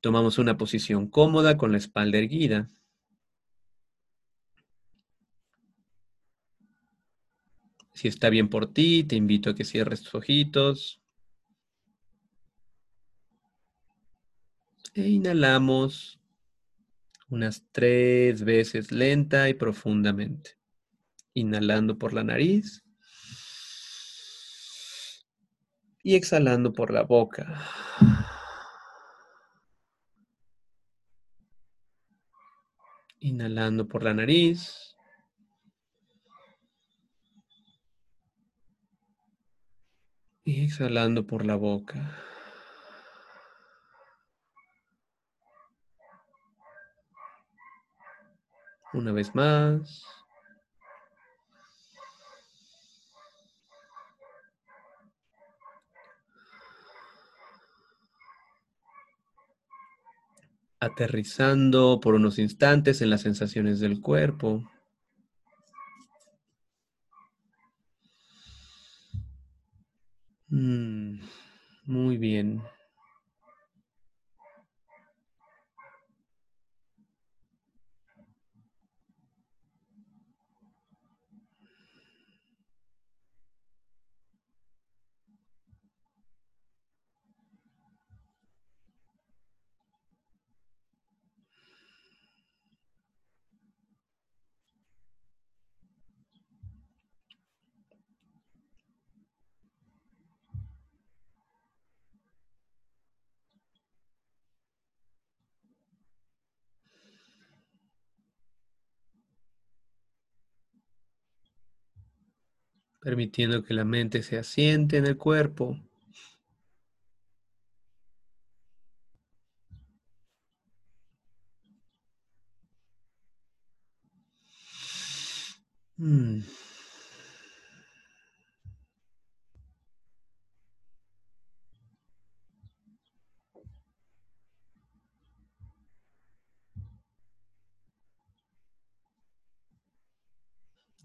Tomamos una posición cómoda con la espalda erguida. Si está bien por ti, te invito a que cierres tus ojitos. E inhalamos unas tres veces lenta y profundamente. Inhalando por la nariz. Y exhalando por la boca. Inhalando por la nariz. Y exhalando por la boca. Una vez más. Aterrizando por unos instantes en las sensaciones del cuerpo. Permitiendo que la mente se asiente en el cuerpo. Mm.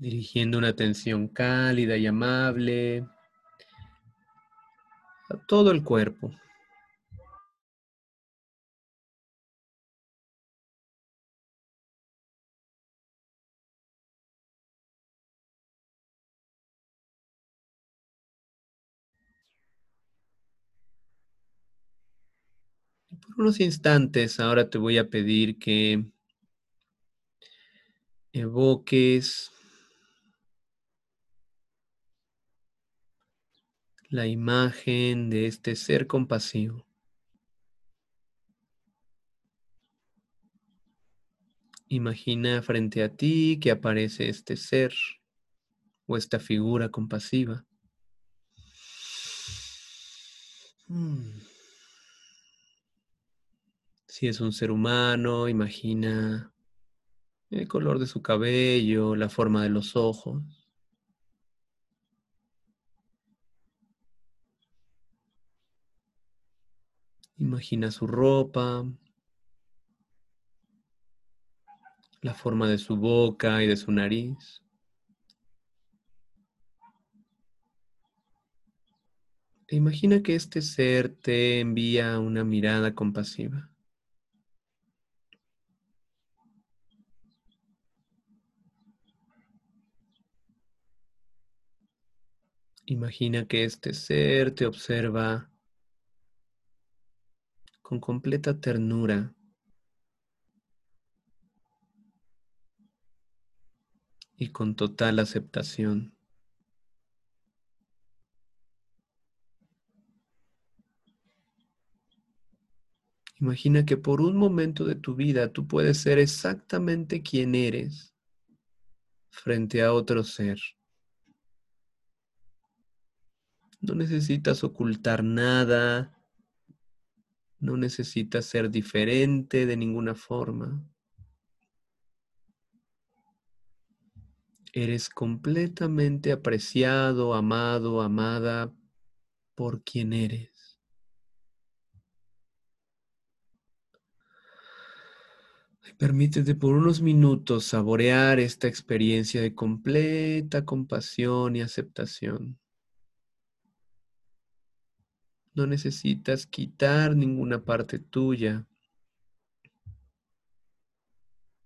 Dirigiendo una atención cálida y amable a todo el cuerpo. por unos instantes ahora te voy a pedir que evoques la imagen de este ser compasivo. Imagina frente a ti que aparece este ser o esta figura compasiva. Hmm. Si es un ser humano, imagina el color de su cabello, la forma de los ojos. Imagina su ropa, la forma de su boca y de su nariz. E imagina que este ser te envía una mirada compasiva. Imagina que este ser te observa con completa ternura. y con total aceptación. Imagina que por un momento de tu vida tú puedes ser exactamente quien eres frente a otro ser. No necesitas ocultar nada, no necesitas ser diferente de ninguna forma. Eres completamente apreciado, amado, amada por quien eres. Permítete por unos minutos saborear esta experiencia de completa compasión y aceptación. No necesitas quitar ninguna parte tuya.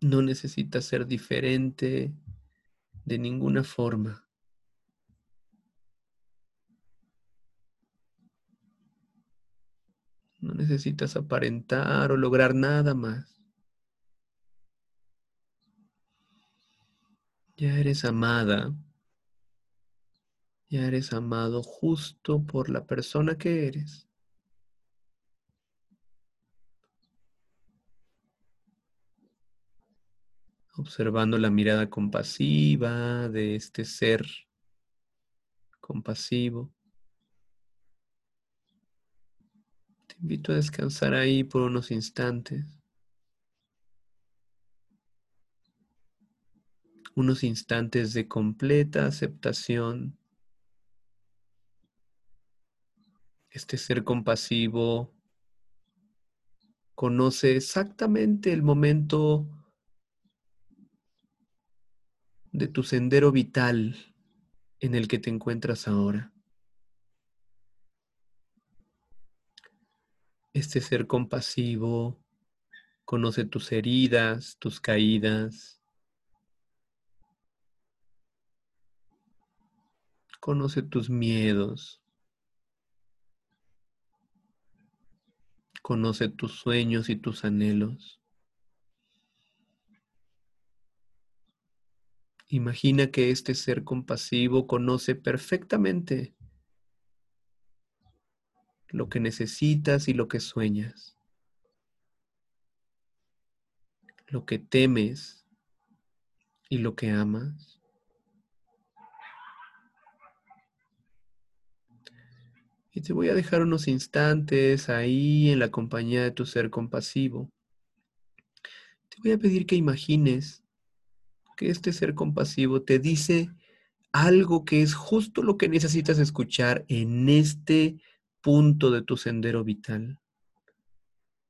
No necesitas ser diferente de ninguna forma. No necesitas aparentar o lograr nada más. Ya eres amada. Ya eres amado justo por la persona que eres. Observando la mirada compasiva de este ser compasivo. Te invito a descansar ahí por unos instantes. Unos instantes de completa aceptación. Este ser compasivo conoce exactamente el momento de tu sendero vital en el que te encuentras ahora. Este ser compasivo conoce tus heridas, tus caídas. Conoce tus miedos. Conoce tus sueños y tus anhelos. Imagina que este ser compasivo conoce perfectamente lo que necesitas y lo que sueñas, lo que temes y lo que amas. Y te voy a dejar unos instantes ahí en la compañía de tu ser compasivo. Te voy a pedir que imagines que este ser compasivo te dice algo que es justo lo que necesitas escuchar en este punto de tu sendero vital.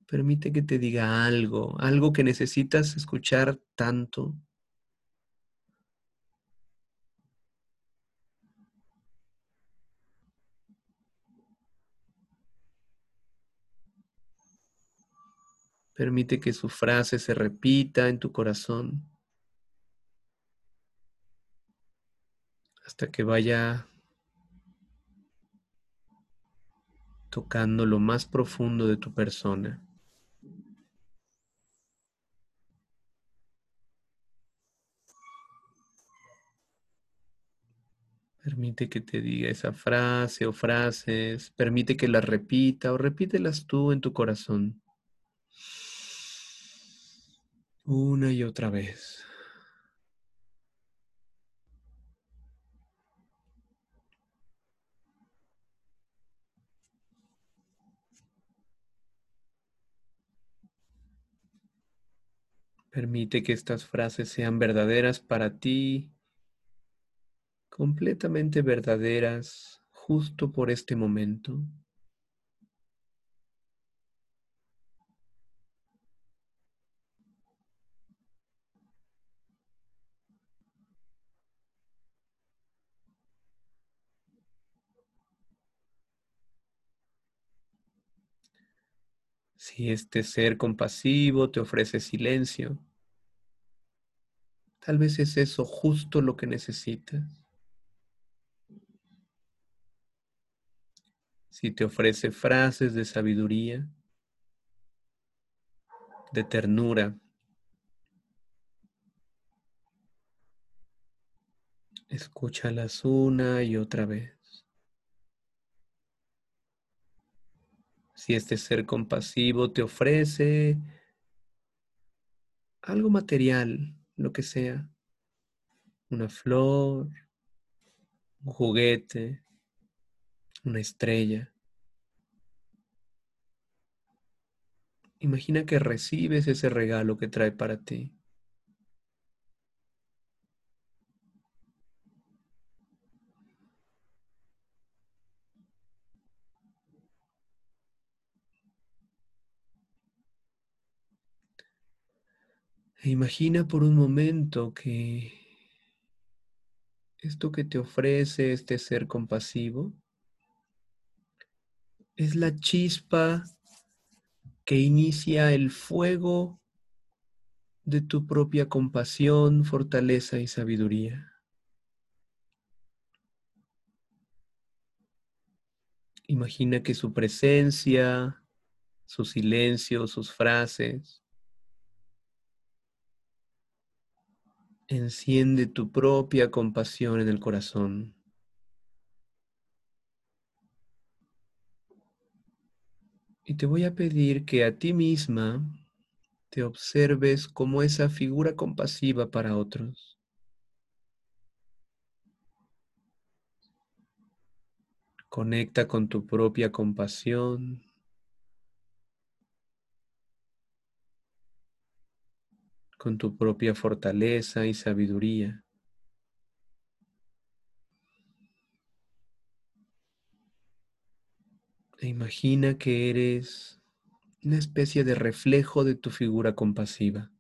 Permite que te diga algo, algo que necesitas escuchar tanto. Permite que su frase se repita en tu corazón hasta que vaya tocando lo más profundo de tu persona. Permite que te diga esa frase o frases, permite que las repita o repítelas tú en tu corazón. Una y otra vez. Permite que estas frases sean verdaderas para ti, completamente verdaderas justo por este momento. Si este ser compasivo te ofrece silencio, tal vez es eso justo lo que necesitas. Si te ofrece frases de sabiduría, de ternura, escúchalas una y otra vez. Si este ser compasivo te ofrece algo material, lo que sea, una flor, un juguete, una estrella. Imagina que recibes ese regalo que trae para ti. Imagina por un momento que esto que te ofrece este ser compasivo es la chispa que inicia el fuego de tu propia compasión, fortaleza y sabiduría. Imagina que su presencia, su silencio, sus frases, enciende tu propia compasión en el corazón. Y te voy a pedir que a ti misma te observes como esa figura compasiva para otros. Conecta con tu propia compasión. Con tu propia fortaleza y sabiduría. E imagina que eres una especie de reflejo de tu figura compasiva.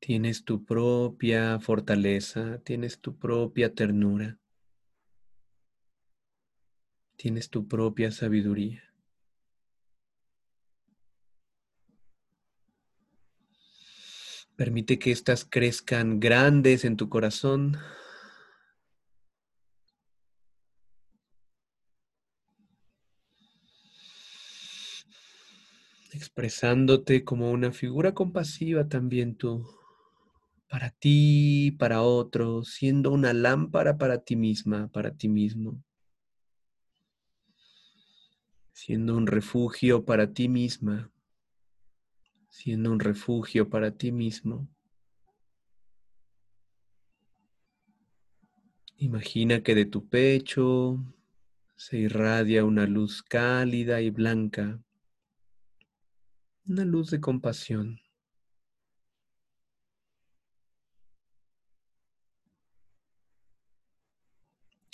Tienes tu propia fortaleza, tienes tu propia ternura, tienes tu propia sabiduría. Permite que éstas crezcan grandes en tu corazón. Expresándote como una figura compasiva también tú, para ti, para otros, siendo una lámpara para ti misma, para ti mismo. Siendo un refugio para ti misma siendo un refugio para ti mismo. Imagina que de tu pecho se irradia una luz cálida y blanca, una luz de compasión.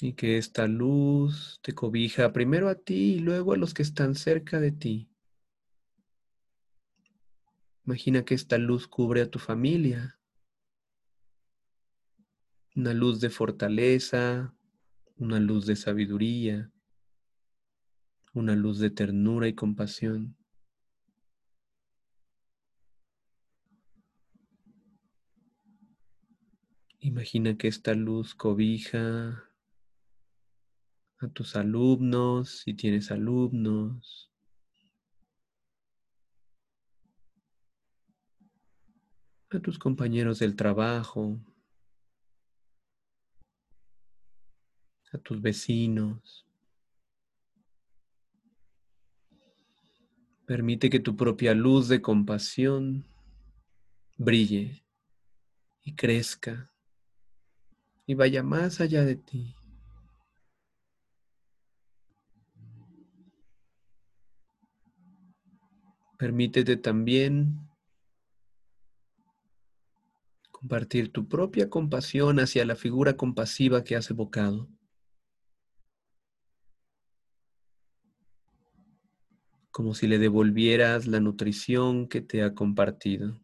Y que esta luz te cobija primero a ti y luego a los que están cerca de ti. Imagina que esta luz cubre a tu familia. Una luz de fortaleza, una luz de sabiduría, una luz de ternura y compasión. Imagina que esta luz cobija a tus alumnos, si tienes alumnos, a tus compañeros del trabajo, a tus vecinos. Permite que tu propia luz de compasión brille y crezca y vaya más allá de ti. Permítete también compartir tu propia compasión hacia la figura compasiva que has evocado. Como si le devolvieras la nutrición que te ha compartido.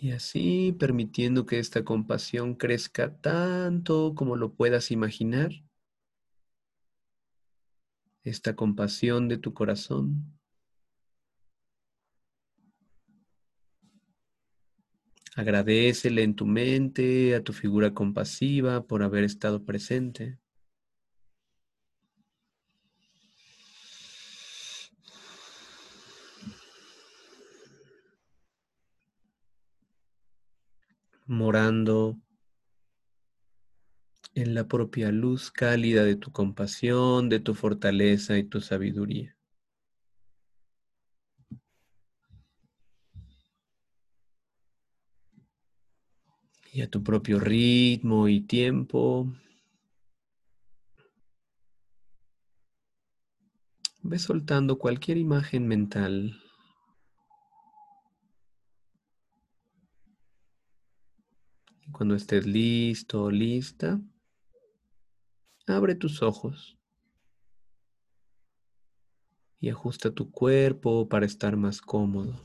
Y así permitiendo que esta compasión crezca tanto como lo puedas imaginar. Esta compasión de tu corazón. Agradecele en tu mente a tu figura compasiva por haber estado presente. Morando en la propia luz cálida de tu compasión, de tu fortaleza y tu sabiduría. Y a tu propio ritmo y tiempo, ve soltando cualquier imagen mental Cuando estés listo o lista, abre tus ojos. y ajusta tu cuerpo para estar más cómodo.